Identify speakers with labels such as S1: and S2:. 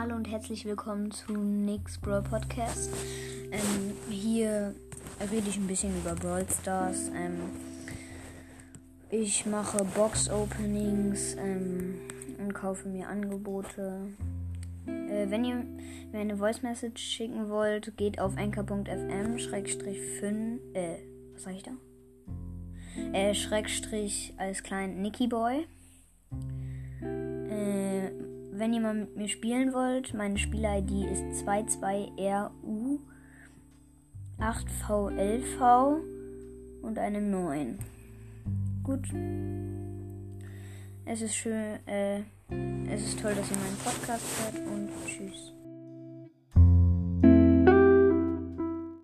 S1: Hallo und herzlich willkommen zu Nix Brawl Podcast. Ähm, hier rede ich ein bisschen über Brawl Stars. Ähm, ich mache Box Openings ähm, und kaufe mir Angebote. Äh, wenn ihr mir eine Voice Message schicken wollt, geht auf anchor.fm Schrägstrich 5. Äh, was sag ich da? Äh, Schrägstrich als kleinen Nicky Boy. Wenn ihr mal mit mir spielen wollt, meine Spiel-ID ist 22RU8V11V und eine 9. Gut. Es ist schön, äh, es ist toll, dass ihr meinen Podcast hört und tschüss.